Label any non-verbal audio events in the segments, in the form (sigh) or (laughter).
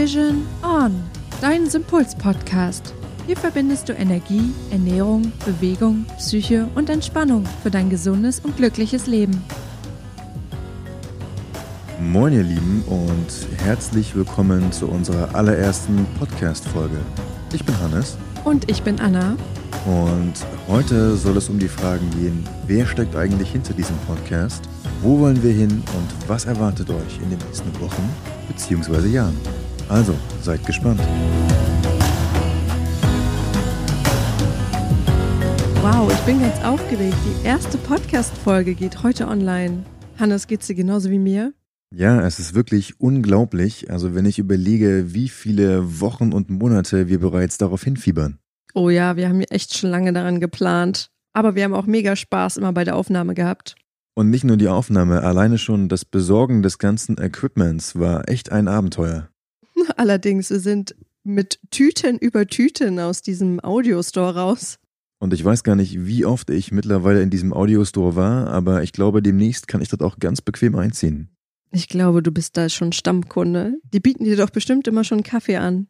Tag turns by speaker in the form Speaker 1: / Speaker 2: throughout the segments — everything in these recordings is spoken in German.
Speaker 1: Vision On, dein Sympuls-Podcast. Hier verbindest du Energie, Ernährung, Bewegung, Psyche und Entspannung für dein gesundes und glückliches Leben.
Speaker 2: Moin ihr Lieben und herzlich willkommen zu unserer allerersten Podcast-Folge. Ich bin Hannes.
Speaker 1: Und ich bin Anna.
Speaker 2: Und heute soll es um die Fragen gehen, wer steckt eigentlich hinter diesem Podcast, wo wollen wir hin und was erwartet euch in den nächsten Wochen bzw. Jahren. Also, seid gespannt.
Speaker 1: Wow, ich bin ganz aufgeregt. Die erste Podcast-Folge geht heute online. Hannes, geht's dir genauso wie mir?
Speaker 2: Ja, es ist wirklich unglaublich. Also, wenn ich überlege, wie viele Wochen und Monate wir bereits darauf hinfiebern.
Speaker 1: Oh ja, wir haben echt schon lange daran geplant. Aber wir haben auch mega Spaß immer bei der Aufnahme gehabt.
Speaker 2: Und nicht nur die Aufnahme, alleine schon das Besorgen des ganzen Equipments war echt ein Abenteuer.
Speaker 1: Allerdings, wir sind mit Tüten über Tüten aus diesem Audiostore raus.
Speaker 2: Und ich weiß gar nicht, wie oft ich mittlerweile in diesem Audiostore war, aber ich glaube, demnächst kann ich dort auch ganz bequem einziehen.
Speaker 1: Ich glaube, du bist da schon Stammkunde. Die bieten dir doch bestimmt immer schon Kaffee an.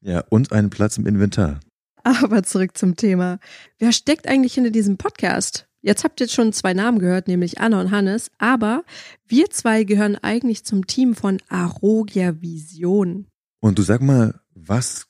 Speaker 2: Ja, und einen Platz im Inventar.
Speaker 1: Aber zurück zum Thema. Wer steckt eigentlich hinter diesem Podcast? Jetzt habt ihr schon zwei Namen gehört, nämlich Anna und Hannes, aber wir zwei gehören eigentlich zum Team von Arogia Vision.
Speaker 2: Und du sag mal, was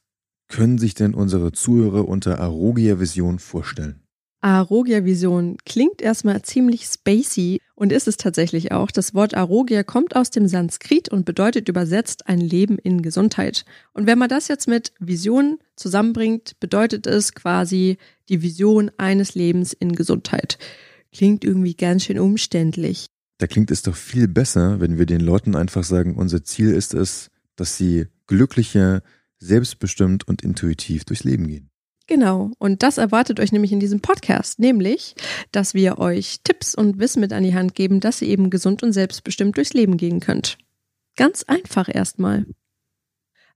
Speaker 2: können sich denn unsere Zuhörer unter Arogia Vision vorstellen?
Speaker 1: Arogia Vision klingt erstmal ziemlich spacey und ist es tatsächlich auch. Das Wort Arogia kommt aus dem Sanskrit und bedeutet übersetzt ein Leben in Gesundheit. Und wenn man das jetzt mit Vision zusammenbringt, bedeutet es quasi die Vision eines Lebens in Gesundheit. Klingt irgendwie ganz schön umständlich.
Speaker 2: Da klingt es doch viel besser, wenn wir den Leuten einfach sagen, unser Ziel ist es, dass sie glücklicher, selbstbestimmt und intuitiv durchs Leben gehen.
Speaker 1: Genau, und das erwartet euch nämlich in diesem Podcast, nämlich, dass wir euch Tipps und Wissen mit an die Hand geben, dass ihr eben gesund und selbstbestimmt durchs Leben gehen könnt. Ganz einfach erstmal.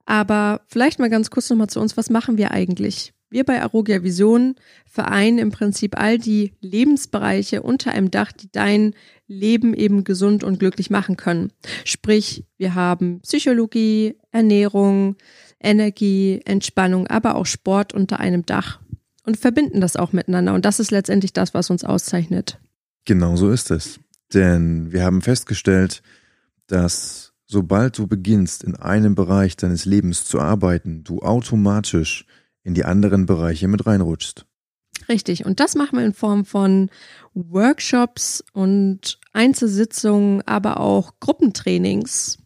Speaker 1: Aber vielleicht mal ganz kurz nochmal zu uns, was machen wir eigentlich? Wir bei Arogia Vision vereinen im Prinzip all die Lebensbereiche unter einem Dach, die dein Leben eben gesund und glücklich machen können. Sprich, wir haben Psychologie, Ernährung, Energie, Entspannung, aber auch Sport unter einem Dach und verbinden das auch miteinander. Und das ist letztendlich das, was uns auszeichnet.
Speaker 2: Genau so ist es. Denn wir haben festgestellt, dass sobald du beginnst, in einem Bereich deines Lebens zu arbeiten, du automatisch in die anderen Bereiche mit reinrutschst.
Speaker 1: Richtig. Und das machen wir in Form von Workshops und Einzelsitzungen, aber auch Gruppentrainings.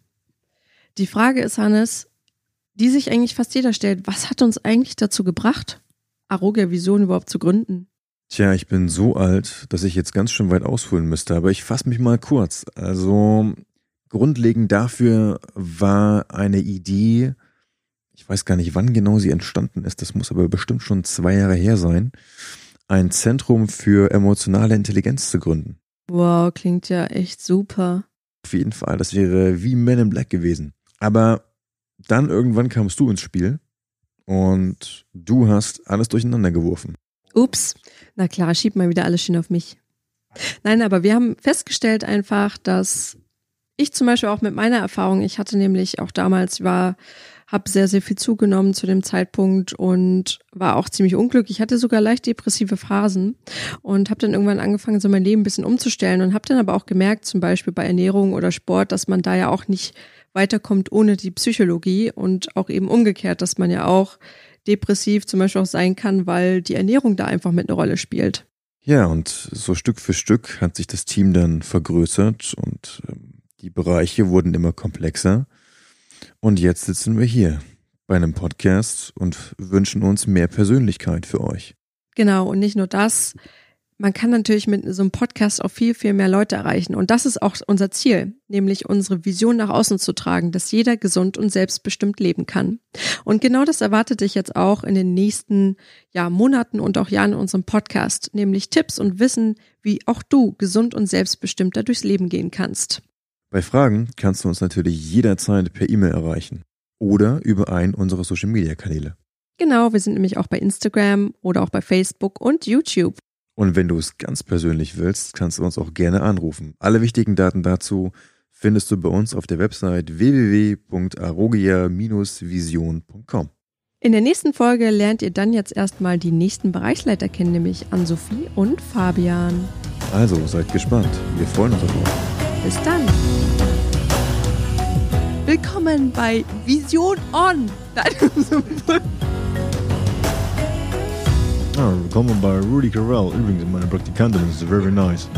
Speaker 1: Die Frage ist, Hannes, die sich eigentlich fast jeder stellt, was hat uns eigentlich dazu gebracht, Aroga Vision überhaupt zu gründen?
Speaker 2: Tja, ich bin so alt, dass ich jetzt ganz schön weit ausholen müsste, aber ich fasse mich mal kurz. Also grundlegend dafür war eine Idee, ich weiß gar nicht, wann genau sie entstanden ist, das muss aber bestimmt schon zwei Jahre her sein, ein Zentrum für emotionale Intelligenz zu gründen.
Speaker 1: Wow, klingt ja echt super.
Speaker 2: Auf jeden Fall, das wäre wie Men in Black gewesen. Aber dann irgendwann kamst du ins Spiel und du hast alles durcheinander geworfen.
Speaker 1: Ups, na klar, schieb mal wieder alles schön auf mich. Nein, aber wir haben festgestellt einfach, dass ich zum Beispiel auch mit meiner Erfahrung, ich hatte nämlich auch damals, war habe sehr, sehr viel zugenommen zu dem Zeitpunkt und war auch ziemlich unglücklich. Ich hatte sogar leicht depressive Phasen und habe dann irgendwann angefangen, so mein Leben ein bisschen umzustellen und habe dann aber auch gemerkt, zum Beispiel bei Ernährung oder Sport, dass man da ja auch nicht weiterkommt ohne die Psychologie und auch eben umgekehrt, dass man ja auch depressiv zum Beispiel auch sein kann, weil die Ernährung da einfach mit einer Rolle spielt.
Speaker 2: Ja, und so Stück für Stück hat sich das Team dann vergrößert und ähm, die Bereiche wurden immer komplexer. Und jetzt sitzen wir hier bei einem Podcast und wünschen uns mehr Persönlichkeit für euch.
Speaker 1: Genau, und nicht nur das. Man kann natürlich mit so einem Podcast auch viel, viel mehr Leute erreichen. Und das ist auch unser Ziel, nämlich unsere Vision nach außen zu tragen, dass jeder gesund und selbstbestimmt leben kann. Und genau das erwartet dich jetzt auch in den nächsten ja, Monaten und auch Jahren in unserem Podcast, nämlich Tipps und Wissen, wie auch du gesund und selbstbestimmter durchs Leben gehen kannst.
Speaker 2: Bei Fragen kannst du uns natürlich jederzeit per E-Mail erreichen oder über einen unserer Social Media Kanäle.
Speaker 1: Genau, wir sind nämlich auch bei Instagram oder auch bei Facebook und YouTube.
Speaker 2: Und wenn du es ganz persönlich willst, kannst du uns auch gerne anrufen. Alle wichtigen Daten dazu findest du bei uns auf der Website www.arogia-vision.com.
Speaker 1: In der nächsten Folge lernt ihr dann jetzt erstmal die nächsten Bereichsleiter kennen, nämlich Ann-Sophie und Fabian.
Speaker 2: Also seid gespannt. Wir freuen uns auf euch.
Speaker 1: Bis dann. Willkommen bei Vision On. (laughs)
Speaker 2: Ah, willkommen bei Rudy Carell. Übrigens, meine Praktikantin ist very nice.